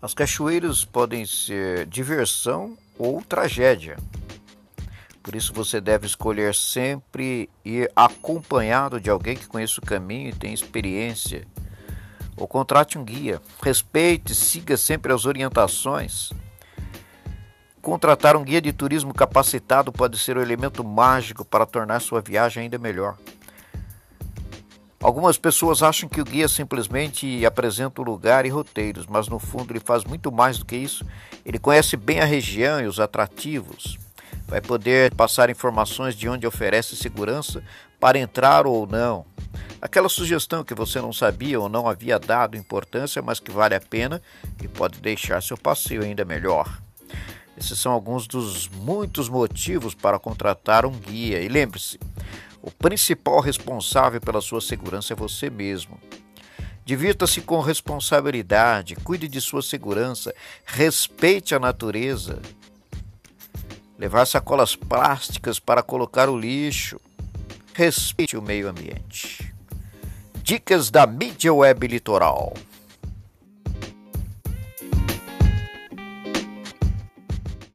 As cachoeiras podem ser diversão ou tragédia. Por isso você deve escolher sempre ir acompanhado de alguém que conheça o caminho e tem experiência. Ou contrate um guia. Respeite, siga sempre as orientações. Contratar um guia de turismo capacitado pode ser o elemento mágico para tornar sua viagem ainda melhor. Algumas pessoas acham que o guia simplesmente apresenta o lugar e roteiros, mas no fundo ele faz muito mais do que isso. Ele conhece bem a região e os atrativos. Vai poder passar informações de onde oferece segurança para entrar ou não. Aquela sugestão que você não sabia ou não havia dado importância, mas que vale a pena e pode deixar seu passeio ainda melhor. Esses são alguns dos muitos motivos para contratar um guia. E lembre-se, o principal responsável pela sua segurança é você mesmo. Divirta-se com responsabilidade, cuide de sua segurança, respeite a natureza. Levar sacolas plásticas para colocar o lixo. Respeite o meio ambiente. Dicas da mídia web litoral.